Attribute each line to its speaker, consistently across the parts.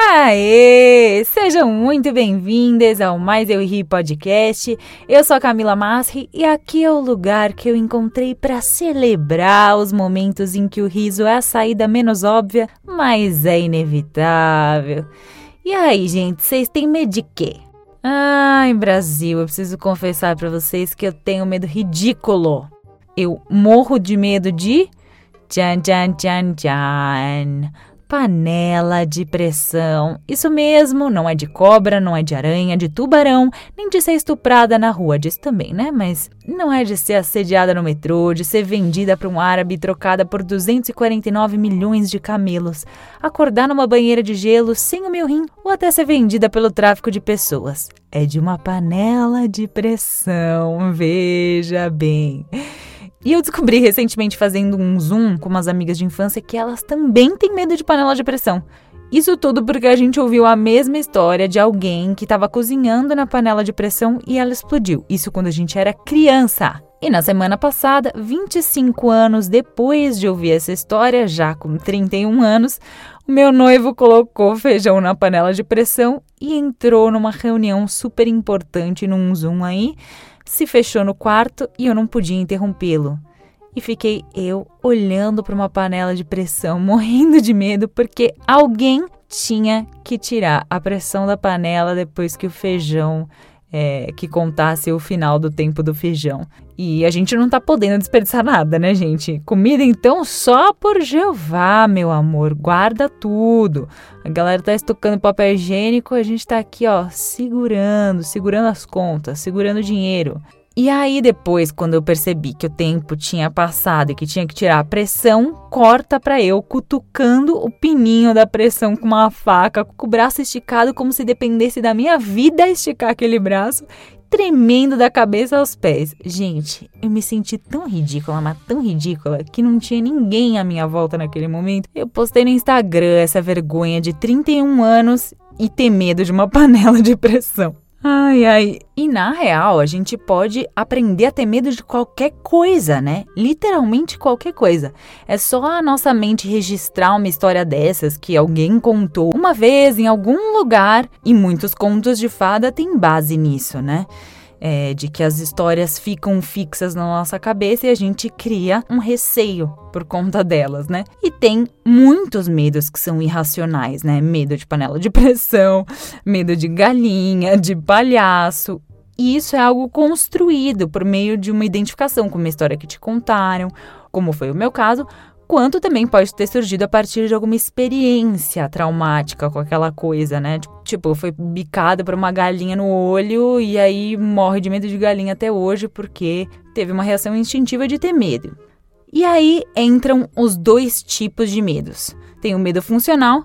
Speaker 1: Aê! Sejam muito bem-vindas ao Mais Eu Ri Podcast. Eu sou a Camila Masri e aqui é o lugar que eu encontrei para celebrar os momentos em que o riso é a saída menos óbvia, mas é inevitável. E aí, gente, vocês têm medo de quê? Ai, Brasil, eu preciso confessar para vocês que eu tenho medo ridículo. Eu morro de medo de. Tchan, tchan, tchan, tchan. Panela de pressão. Isso mesmo, não é de cobra, não é de aranha, de tubarão, nem de ser estuprada na rua, disso também, né? Mas não é de ser assediada no metrô, de ser vendida para um árabe e trocada por 249 milhões de camelos, acordar numa banheira de gelo sem o meu rim ou até ser vendida pelo tráfico de pessoas. É de uma panela de pressão, veja bem. E eu descobri recentemente fazendo um zoom com umas amigas de infância que elas também têm medo de panela de pressão. Isso tudo porque a gente ouviu a mesma história de alguém que estava cozinhando na panela de pressão e ela explodiu. Isso quando a gente era criança. E na semana passada, 25 anos depois de ouvir essa história, já com 31 anos, o meu noivo colocou feijão na panela de pressão e entrou numa reunião super importante num Zoom aí, se fechou no quarto e eu não podia interrompê-lo. E fiquei eu olhando para uma panela de pressão, morrendo de medo, porque alguém tinha que tirar a pressão da panela depois que o feijão é, que contasse o final do tempo do feijão. E a gente não tá podendo desperdiçar nada, né, gente? Comida então só por Jeová, meu amor. Guarda tudo. A galera tá estocando papel higiênico, a gente tá aqui, ó, segurando, segurando as contas, segurando o dinheiro. E aí depois, quando eu percebi que o tempo tinha passado e que tinha que tirar a pressão, corta pra eu cutucando o pininho da pressão com uma faca, com o braço esticado como se dependesse da minha vida esticar aquele braço, tremendo da cabeça aos pés. Gente, eu me senti tão ridícula, mas tão ridícula, que não tinha ninguém à minha volta naquele momento. Eu postei no Instagram essa vergonha de 31 anos e ter medo de uma panela de pressão. Ai, ai. E na real, a gente pode aprender a ter medo de qualquer coisa, né? Literalmente qualquer coisa. É só a nossa mente registrar uma história dessas que alguém contou uma vez em algum lugar, e muitos contos de fada têm base nisso, né? É, de que as histórias ficam fixas na nossa cabeça e a gente cria um receio por conta delas, né? E tem muitos medos que são irracionais, né? Medo de panela de pressão, medo de galinha, de palhaço. E isso é algo construído por meio de uma identificação com uma história que te contaram, como foi o meu caso, quanto também pode ter surgido a partir de alguma experiência traumática com aquela coisa, né? Tipo, foi bicada por uma galinha no olho e aí morre de medo de galinha até hoje porque teve uma reação instintiva de ter medo. E aí entram os dois tipos de medos. Tem o medo funcional,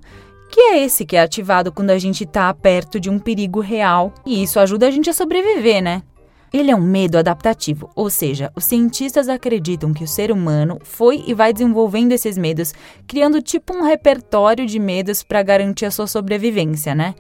Speaker 1: que é esse que é ativado quando a gente tá perto de um perigo real, e isso ajuda a gente a sobreviver, né? Ele é um medo adaptativo, ou seja, os cientistas acreditam que o ser humano foi e vai desenvolvendo esses medos, criando tipo um repertório de medos para garantir a sua sobrevivência, né?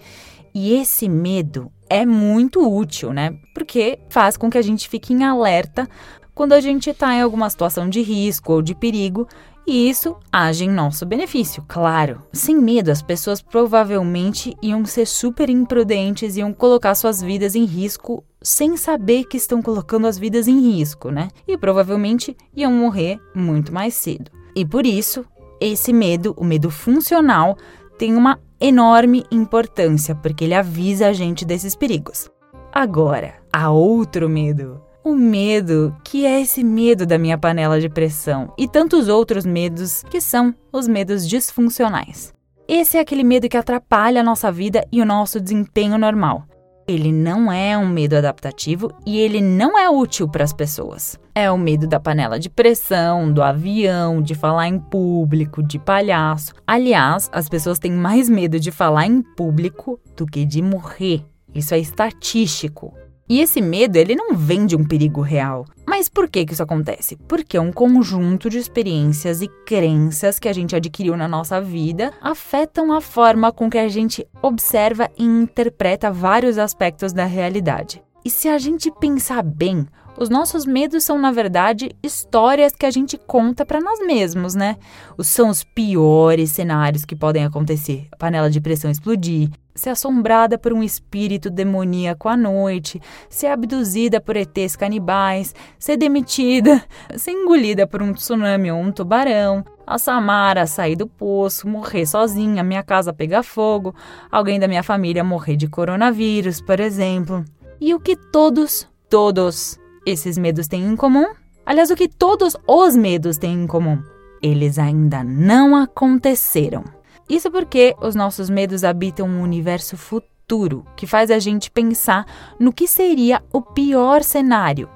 Speaker 1: E esse medo é muito útil, né? Porque faz com que a gente fique em alerta quando a gente está em alguma situação de risco ou de perigo, e isso age em nosso benefício, claro. Sem medo, as pessoas provavelmente iam ser super imprudentes e iam colocar suas vidas em risco sem saber que estão colocando as vidas em risco, né? E provavelmente iam morrer muito mais cedo. E por isso, esse medo, o medo funcional, tem uma enorme importância, porque ele avisa a gente desses perigos. Agora, há outro medo. O medo, que é esse medo da minha panela de pressão, e tantos outros medos que são os medos disfuncionais. Esse é aquele medo que atrapalha a nossa vida e o nosso desempenho normal. Ele não é um medo adaptativo e ele não é útil para as pessoas. É o medo da panela de pressão, do avião, de falar em público, de palhaço. Aliás, as pessoas têm mais medo de falar em público do que de morrer. Isso é estatístico. E esse medo, ele não vem de um perigo real. Mas por que, que isso acontece? Porque é um conjunto de experiências e crenças que a gente adquiriu na nossa vida afetam a forma com que a gente observa e interpreta vários aspectos da realidade. E se a gente pensar bem, os nossos medos são, na verdade, histórias que a gente conta para nós mesmos, né? São os piores cenários que podem acontecer: a panela de pressão explodir, ser assombrada por um espírito demoníaco à noite, ser abduzida por ETs canibais, ser demitida, ser engolida por um tsunami ou um tubarão, a Samara sair do poço, morrer sozinha, minha casa pegar fogo, alguém da minha família morrer de coronavírus, por exemplo. E o que todos, todos esses medos têm em comum? Aliás, o que todos os medos têm em comum? Eles ainda não aconteceram. Isso porque os nossos medos habitam um universo futuro que faz a gente pensar no que seria o pior cenário.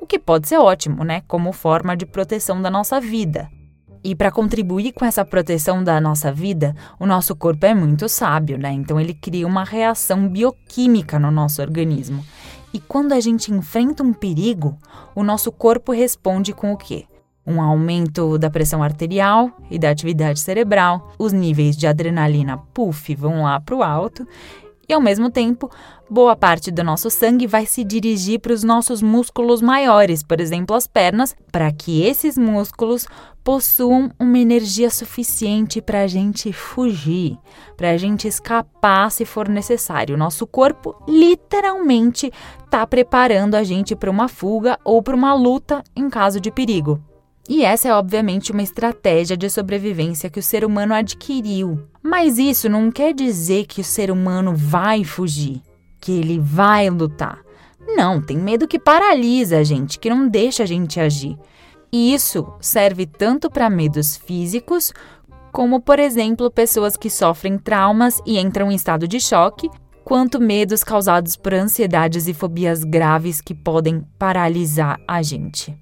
Speaker 1: O que pode ser ótimo, né? Como forma de proteção da nossa vida. E para contribuir com essa proteção da nossa vida, o nosso corpo é muito sábio, né? Então ele cria uma reação bioquímica no nosso organismo. E quando a gente enfrenta um perigo, o nosso corpo responde com o quê? Um aumento da pressão arterial e da atividade cerebral, os níveis de adrenalina puff vão lá para o alto e, ao mesmo tempo, boa parte do nosso sangue vai se dirigir para os nossos músculos maiores, por exemplo, as pernas, para que esses músculos possuam uma energia suficiente para a gente fugir, para a gente escapar se for necessário. Nosso corpo literalmente está preparando a gente para uma fuga ou para uma luta em caso de perigo. E essa é obviamente uma estratégia de sobrevivência que o ser humano adquiriu. Mas isso não quer dizer que o ser humano vai fugir, que ele vai lutar. Não, tem medo que paralisa a gente, que não deixa a gente agir. E isso serve tanto para medos físicos, como, por exemplo, pessoas que sofrem traumas e entram em estado de choque, quanto medos causados por ansiedades e fobias graves que podem paralisar a gente.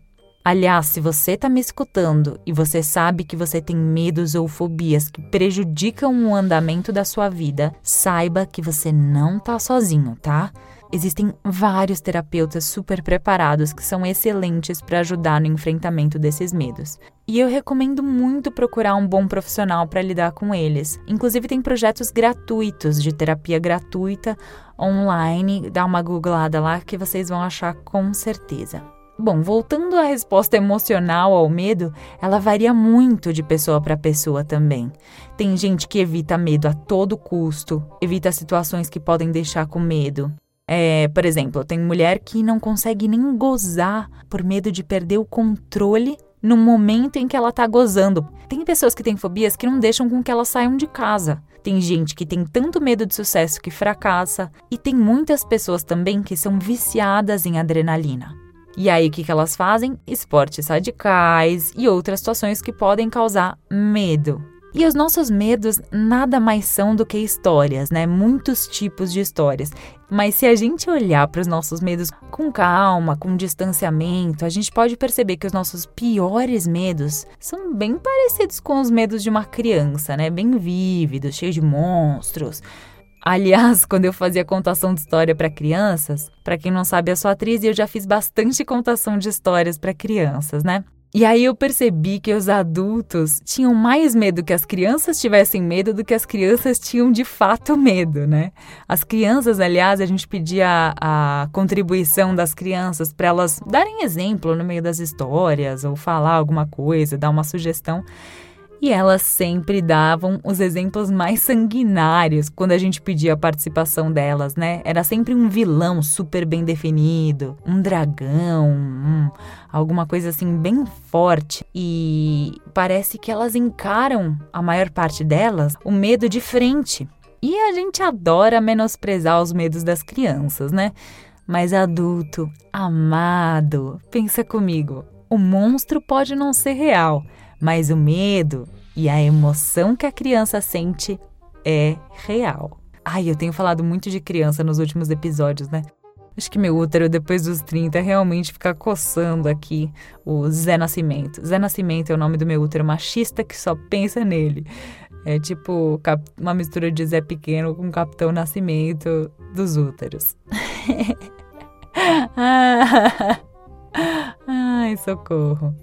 Speaker 1: Aliás, se você está me escutando e você sabe que você tem medos ou fobias que prejudicam o andamento da sua vida, saiba que você não está sozinho, tá? Existem vários terapeutas super preparados que são excelentes para ajudar no enfrentamento desses medos. E eu recomendo muito procurar um bom profissional para lidar com eles. Inclusive, tem projetos gratuitos de terapia gratuita online. Dá uma googlada lá que vocês vão achar com certeza. Bom, voltando à resposta emocional ao medo, ela varia muito de pessoa para pessoa também. Tem gente que evita medo a todo custo, evita situações que podem deixar com medo. É, por exemplo, tem mulher que não consegue nem gozar por medo de perder o controle no momento em que ela tá gozando. Tem pessoas que têm fobias que não deixam com que elas saiam de casa. Tem gente que tem tanto medo de sucesso que fracassa. E tem muitas pessoas também que são viciadas em adrenalina. E aí, o que, que elas fazem? Esportes radicais e outras situações que podem causar medo. E os nossos medos nada mais são do que histórias, né? Muitos tipos de histórias. Mas se a gente olhar para os nossos medos com calma, com distanciamento, a gente pode perceber que os nossos piores medos são bem parecidos com os medos de uma criança, né? Bem vívidos, cheios de monstros. Aliás, quando eu fazia contação de história para crianças, para quem não sabe, eu sou atriz e eu já fiz bastante contação de histórias para crianças, né? E aí eu percebi que os adultos tinham mais medo que as crianças tivessem medo do que as crianças tinham de fato medo, né? As crianças, aliás, a gente pedia a, a contribuição das crianças para elas darem exemplo no meio das histórias ou falar alguma coisa, dar uma sugestão. E elas sempre davam os exemplos mais sanguinários quando a gente pedia a participação delas, né? Era sempre um vilão super bem definido, um dragão, um, alguma coisa assim bem forte. E parece que elas encaram, a maior parte delas, o medo de frente. E a gente adora menosprezar os medos das crianças, né? Mas adulto, amado, pensa comigo, o monstro pode não ser real mas o medo e a emoção que a criança sente é real. Ai, eu tenho falado muito de criança nos últimos episódios, né? Acho que meu útero, depois dos 30, realmente fica coçando aqui o Zé Nascimento. Zé Nascimento é o nome do meu útero machista que só pensa nele. É tipo uma mistura de Zé Pequeno com Capitão Nascimento dos úteros. Ai, socorro.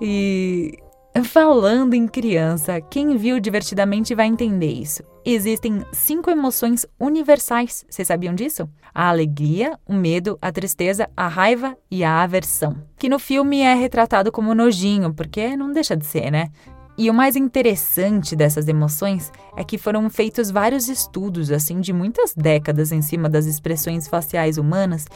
Speaker 1: E falando em criança, quem viu divertidamente vai entender isso. Existem cinco emoções universais. Vocês sabiam disso? A alegria, o medo, a tristeza, a raiva e a aversão. Que no filme é retratado como nojinho, porque não deixa de ser, né? E o mais interessante dessas emoções é que foram feitos vários estudos, assim, de muitas décadas em cima das expressões faciais humanas,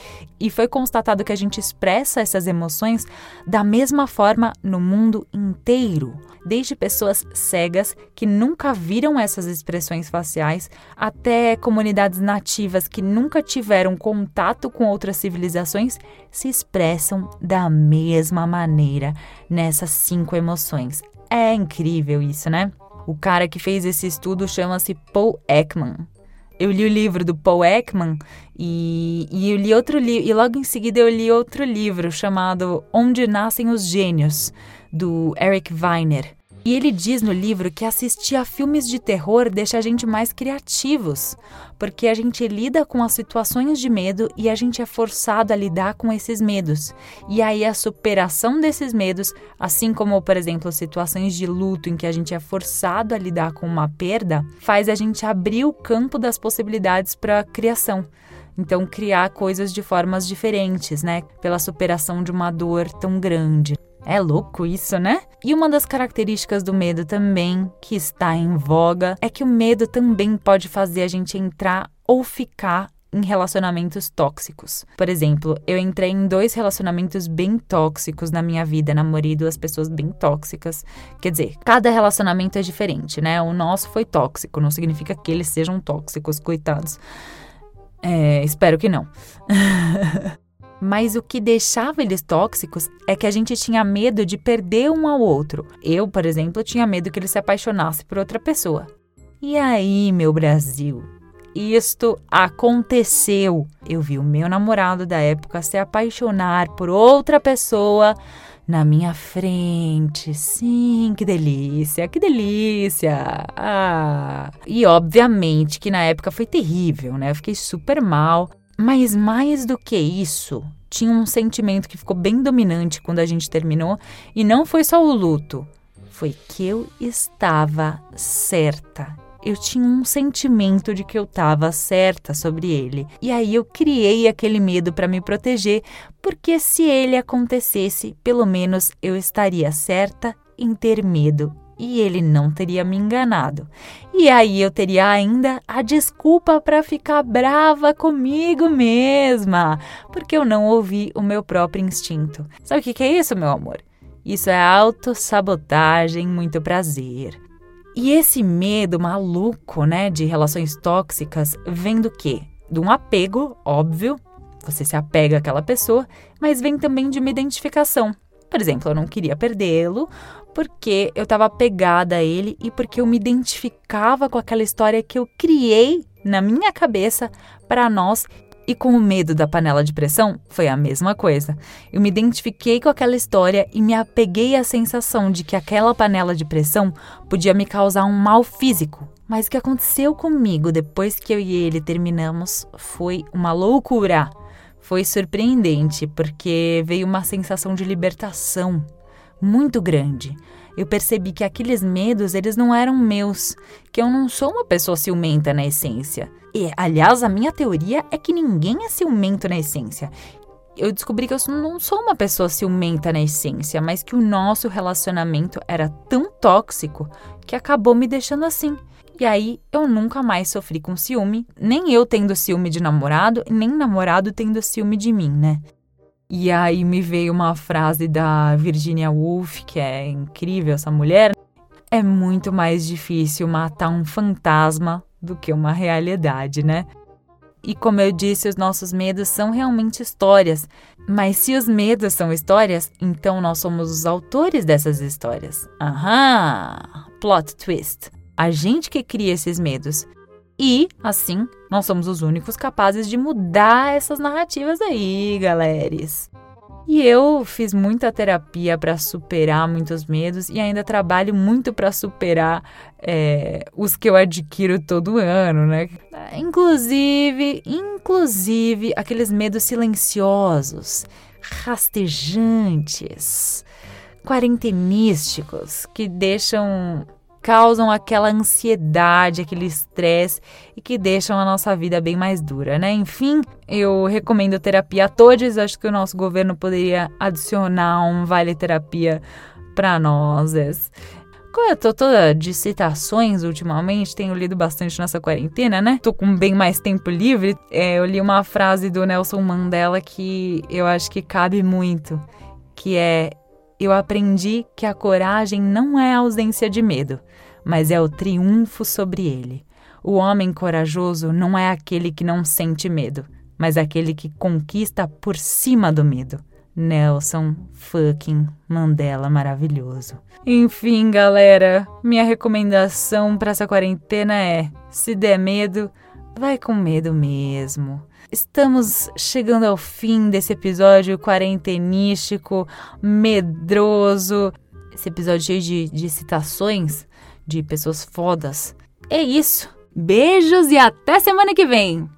Speaker 1: e foi constatado que a gente expressa essas emoções da mesma forma no mundo inteiro. Desde pessoas cegas que nunca viram essas expressões faciais, até comunidades nativas que nunca tiveram contato com outras civilizações, se expressam da mesma maneira nessas cinco emoções. É incrível isso, né? O cara que fez esse estudo chama-se Paul Ekman. Eu li o livro do Paul Ekman e, e eu li outro livro, e logo em seguida eu li outro livro chamado Onde Nascem os Gênios, do Eric Weiner. E ele diz no livro que assistir a filmes de terror deixa a gente mais criativos, porque a gente lida com as situações de medo e a gente é forçado a lidar com esses medos. E aí a superação desses medos, assim como, por exemplo, situações de luto em que a gente é forçado a lidar com uma perda, faz a gente abrir o campo das possibilidades para a criação. Então, criar coisas de formas diferentes, né? Pela superação de uma dor tão grande. É louco isso, né? E uma das características do medo também, que está em voga, é que o medo também pode fazer a gente entrar ou ficar em relacionamentos tóxicos. Por exemplo, eu entrei em dois relacionamentos bem tóxicos na minha vida, namorei duas pessoas bem tóxicas. Quer dizer, cada relacionamento é diferente, né? O nosso foi tóxico, não significa que eles sejam tóxicos, coitados. É, espero que não. Mas o que deixava eles tóxicos é que a gente tinha medo de perder um ao outro. Eu, por exemplo, tinha medo que ele se apaixonasse por outra pessoa. E aí, meu Brasil? Isto aconteceu. Eu vi o meu namorado da época se apaixonar por outra pessoa na minha frente. Sim, que delícia, que delícia. Ah. E obviamente que na época foi terrível, né? Eu fiquei super mal. Mas mais do que isso, tinha um sentimento que ficou bem dominante quando a gente terminou, e não foi só o luto, foi que eu estava certa. Eu tinha um sentimento de que eu estava certa sobre ele. E aí eu criei aquele medo para me proteger, porque se ele acontecesse, pelo menos eu estaria certa em ter medo e ele não teria me enganado. E aí eu teria ainda a desculpa para ficar brava comigo mesma, porque eu não ouvi o meu próprio instinto. Sabe o que, é isso, meu amor? Isso é autossabotagem, muito prazer. E esse medo maluco, né, de relações tóxicas, vem do quê? De um apego, óbvio, você se apega àquela pessoa, mas vem também de uma identificação. Por exemplo, eu não queria perdê-lo porque eu estava apegada a ele e porque eu me identificava com aquela história que eu criei na minha cabeça para nós. E com o medo da panela de pressão, foi a mesma coisa. Eu me identifiquei com aquela história e me apeguei à sensação de que aquela panela de pressão podia me causar um mal físico. Mas o que aconteceu comigo depois que eu e ele terminamos foi uma loucura. Foi surpreendente, porque veio uma sensação de libertação muito grande. Eu percebi que aqueles medos, eles não eram meus, que eu não sou uma pessoa ciumenta na essência. E, aliás, a minha teoria é que ninguém é ciumento na essência. Eu descobri que eu não sou uma pessoa ciumenta na essência, mas que o nosso relacionamento era tão tóxico que acabou me deixando assim. E aí eu nunca mais sofri com ciúme, nem eu tendo ciúme de namorado, nem namorado tendo ciúme de mim, né? E aí me veio uma frase da Virginia Woolf, que é incrível essa mulher. É muito mais difícil matar um fantasma do que uma realidade, né? E como eu disse, os nossos medos são realmente histórias. Mas se os medos são histórias, então nós somos os autores dessas histórias. Aham! Plot twist. A gente que cria esses medos. E, assim, nós somos os únicos capazes de mudar essas narrativas aí, galeres. E eu fiz muita terapia para superar muitos medos e ainda trabalho muito para superar é, os que eu adquiro todo ano, né? Inclusive, inclusive aqueles medos silenciosos, rastejantes, quarentenísticos que deixam causam aquela ansiedade, aquele estresse e que deixam a nossa vida bem mais dura, né? Enfim, eu recomendo terapia a todos. Acho que o nosso governo poderia adicionar um vale terapia para nós. Como eu tô toda de citações ultimamente, tenho lido bastante nessa quarentena, né? Tô com bem mais tempo livre. É, eu li uma frase do Nelson Mandela que eu acho que cabe muito, que é eu aprendi que a coragem não é a ausência de medo, mas é o triunfo sobre ele. O homem corajoso não é aquele que não sente medo, mas aquele que conquista por cima do medo. Nelson fucking Mandela maravilhoso. Enfim, galera, minha recomendação para essa quarentena é: se der medo, vai com medo mesmo. Estamos chegando ao fim desse episódio quarentenístico, medroso. Esse episódio cheio de, de citações de pessoas fodas. É isso. Beijos e até semana que vem!